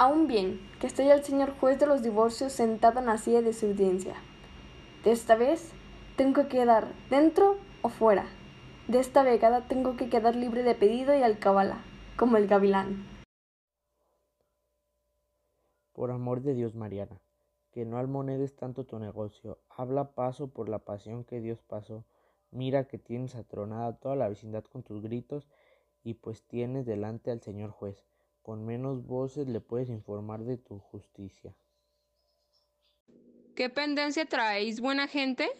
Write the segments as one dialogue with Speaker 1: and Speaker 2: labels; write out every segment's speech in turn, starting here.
Speaker 1: Aún bien, que esté el señor juez de los divorcios sentado en la silla de su audiencia. De esta vez, tengo que quedar dentro o fuera. De esta vegada tengo que quedar libre de pedido y alcabala, como el gavilán.
Speaker 2: Por amor de Dios, Mariana, que no almonedes tanto tu negocio. Habla paso por la pasión que Dios pasó. Mira que tienes atronada toda la vecindad con tus gritos y pues tienes delante al señor juez. Con menos voces le puedes informar de tu justicia.
Speaker 3: ¿Qué pendencia traéis, buena gente?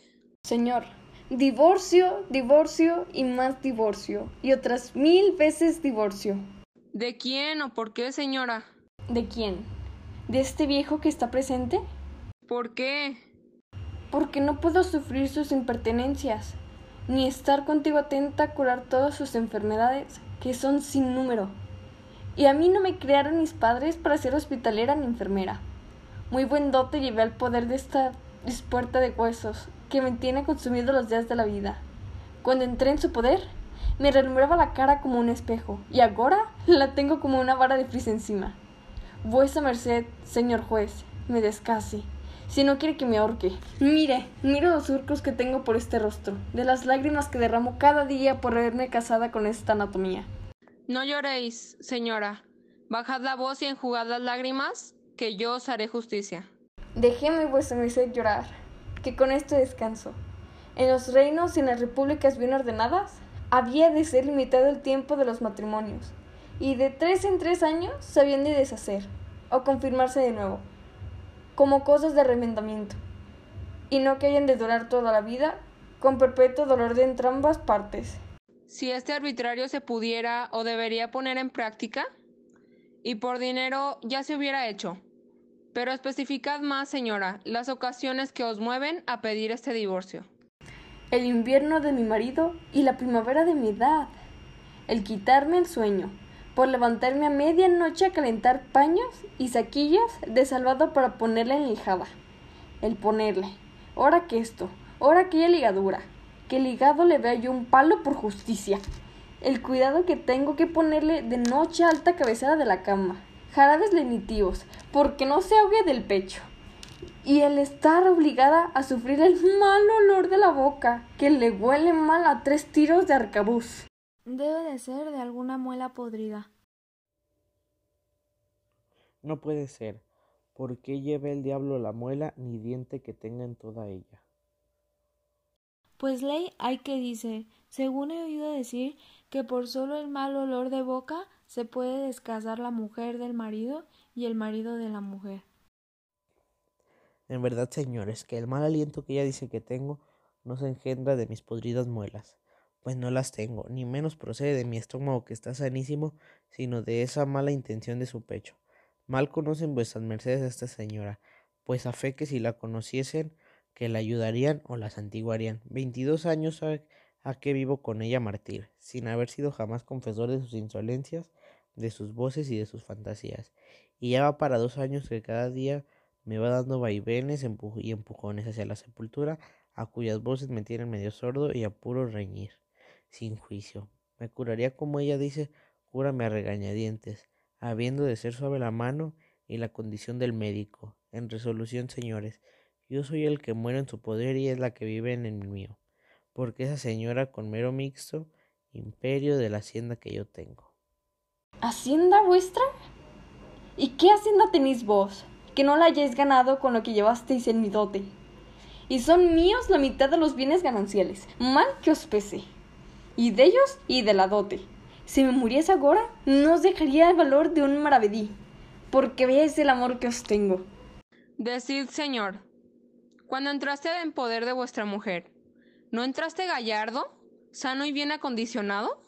Speaker 1: Señor, divorcio, divorcio y más divorcio, y otras mil veces divorcio.
Speaker 3: ¿De quién o por qué, señora?
Speaker 1: ¿De quién? ¿De este viejo que está presente?
Speaker 3: ¿Por qué?
Speaker 1: Porque no puedo sufrir sus impertenencias, ni estar contigo atenta a curar todas sus enfermedades, que son sin número. Y a mí no me crearon mis padres para ser hospitalera ni enfermera. Muy buen dote llevé al poder de esta dispuerta de huesos, que me tiene consumido los días de la vida. Cuando entré en su poder, me relumbraba la cara como un espejo, y ahora la tengo como una vara de frisa encima. Vuesa merced, señor juez, me descase, si no quiere que me ahorque. Mire, mire los surcos que tengo por este rostro, de las lágrimas que derramo cada día por haberme casada con esta anatomía.
Speaker 3: No lloréis, señora. Bajad la voz y enjugad las lágrimas, que yo os haré justicia.
Speaker 1: Déjeme vuesa merced llorar, que con esto descanso. En los reinos y en las repúblicas bien ordenadas, había de ser limitado el tiempo de los matrimonios, y de tres en tres años se habían de deshacer, o confirmarse de nuevo, como cosas de remendamiento, y no que hayan de durar toda la vida, con perpetuo dolor de entrambas partes.
Speaker 3: Si este arbitrario se pudiera o debería poner en práctica, y por dinero ya se hubiera hecho. Pero especificad más, señora, las ocasiones que os mueven a pedir este divorcio.
Speaker 1: El invierno de mi marido y la primavera de mi edad. El quitarme el sueño, por levantarme a medianoche a calentar paños y saquillas de salvado para ponerle en lijada. El ponerle, ahora que esto, ahora aquella ligadura, que ligado le vea yo un palo por justicia. El cuidado que tengo que ponerle de noche a alta cabecera de la cama, jarabes lenitivos, porque no se ahogue del pecho. Y el estar obligada a sufrir el mal olor de la boca, que le huele mal a tres tiros de arcabuz.
Speaker 4: Debe de ser de alguna muela podrida.
Speaker 2: No puede ser, porque lleve el diablo la muela ni diente que tenga en toda ella.
Speaker 4: Pues ley hay que dice, según he oído decir, que por solo el mal olor de boca se puede descasar la mujer del marido y el marido de la mujer.
Speaker 2: En verdad, señores, que el mal aliento que ella dice que tengo no se engendra de mis podridas muelas, pues no las tengo, ni menos procede de mi estómago que está sanísimo, sino de esa mala intención de su pecho. Mal conocen vuestras mercedes a esta señora, pues a fe que si la conociesen, que la ayudarían o la santiguarían. Veintidós años a, que vivo con ella martir, sin haber sido jamás confesor de sus insolencias, de sus voces y de sus fantasías. Y ya va para dos años que cada día me va dando vaivenes y empujones hacia la sepultura, a cuyas voces me tienen medio sordo y a puro reñir, sin juicio. Me curaría como ella dice, cúrame a regañadientes, habiendo de ser suave la mano y la condición del médico. En resolución, señores, yo soy el que muero en su poder y es la que vive en el mío, porque esa señora con mero mixto, imperio de la hacienda que yo tengo.
Speaker 1: ¿Hacienda vuestra? ¿Y qué hacienda tenéis vos? Que no la hayáis ganado con lo que llevasteis en mi dote. Y son míos la mitad de los bienes gananciales, mal que os pese. Y de ellos y de la dote. Si me muriese ahora, no os dejaría el valor de un maravedí, porque veáis el amor que os tengo.
Speaker 3: Decid, señor, cuando entraste en poder de vuestra mujer, ¿no entraste gallardo, sano y bien acondicionado?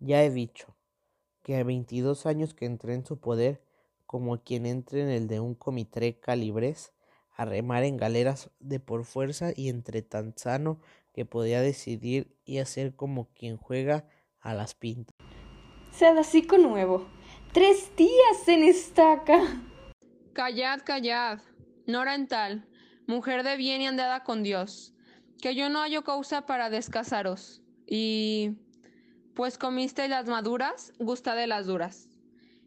Speaker 2: Ya he dicho que a veintidós años que entré en su poder, como quien entre en el de un comitré calibrés, a remar en galeras de por fuerza y entre tan sano que podía decidir y hacer como quien juega a las pintas.
Speaker 1: Sed así con nuevo. Tres días en estaca.
Speaker 3: Callad, callad, En tal, mujer de bien y andada con Dios, que yo no hallo causa para descasaros, y pues comisteis las maduras, gusta de las duras.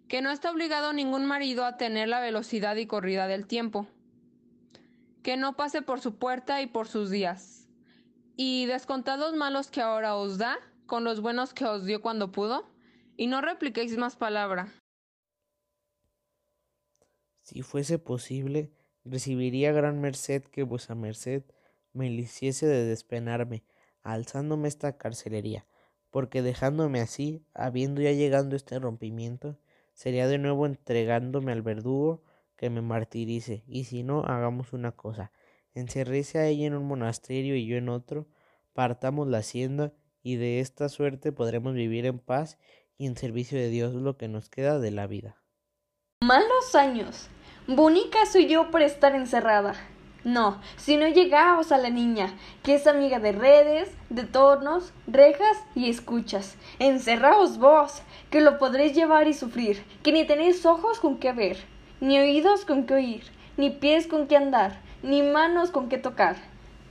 Speaker 3: que no está obligado ningún marido a tener la velocidad y corrida del tiempo, que no pase por su puerta y por sus días, y descontados malos que ahora os da, con los buenos que os dio cuando pudo, y no repliquéis más palabra.
Speaker 2: Si fuese posible, recibiría gran merced que vuesa merced me hiciese de despenarme, alzándome esta carcelería, porque dejándome así, habiendo ya llegado este rompimiento, sería de nuevo entregándome al verdugo que me martirice, y si no, hagamos una cosa, encerrése a ella en un monasterio y yo en otro, partamos la hacienda, y de esta suerte podremos vivir en paz y en servicio de Dios lo que nos queda de la vida.
Speaker 1: Malos años. Bonica soy yo por estar encerrada. No, si no llegaos a la niña, que es amiga de redes, de tornos, rejas y escuchas. Encerraos vos, que lo podréis llevar y sufrir, que ni tenéis ojos con qué ver, ni oídos con qué oír, ni pies con qué andar, ni manos con qué tocar.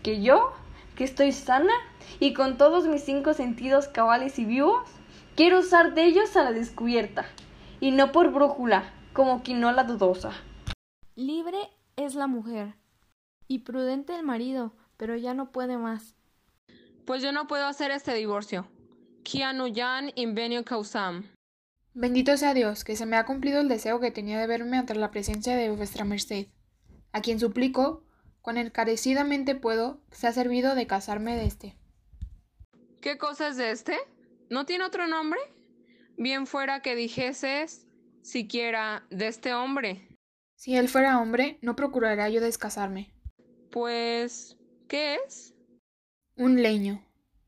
Speaker 1: Que yo, que estoy sana y con todos mis cinco sentidos cabales y vivos, quiero usar de ellos a la descubierta, y no por brújula, como quinola dudosa.
Speaker 4: Libre es la mujer y prudente el marido, pero ya no puede más.
Speaker 3: Pues yo no puedo hacer este divorcio. Kianuyan invenio causam.
Speaker 5: Bendito sea Dios, que se me ha cumplido el deseo que tenía de verme ante la presencia de vuestra merced, a quien suplico, cuán encarecidamente puedo, se ha servido de casarme de este.
Speaker 3: ¿Qué cosa es de este? ¿No tiene otro nombre? Bien fuera que dijeses siquiera de este hombre.
Speaker 5: Si él fuera hombre, no procurará yo descasarme.
Speaker 3: Pues, ¿qué es?
Speaker 5: Un leño.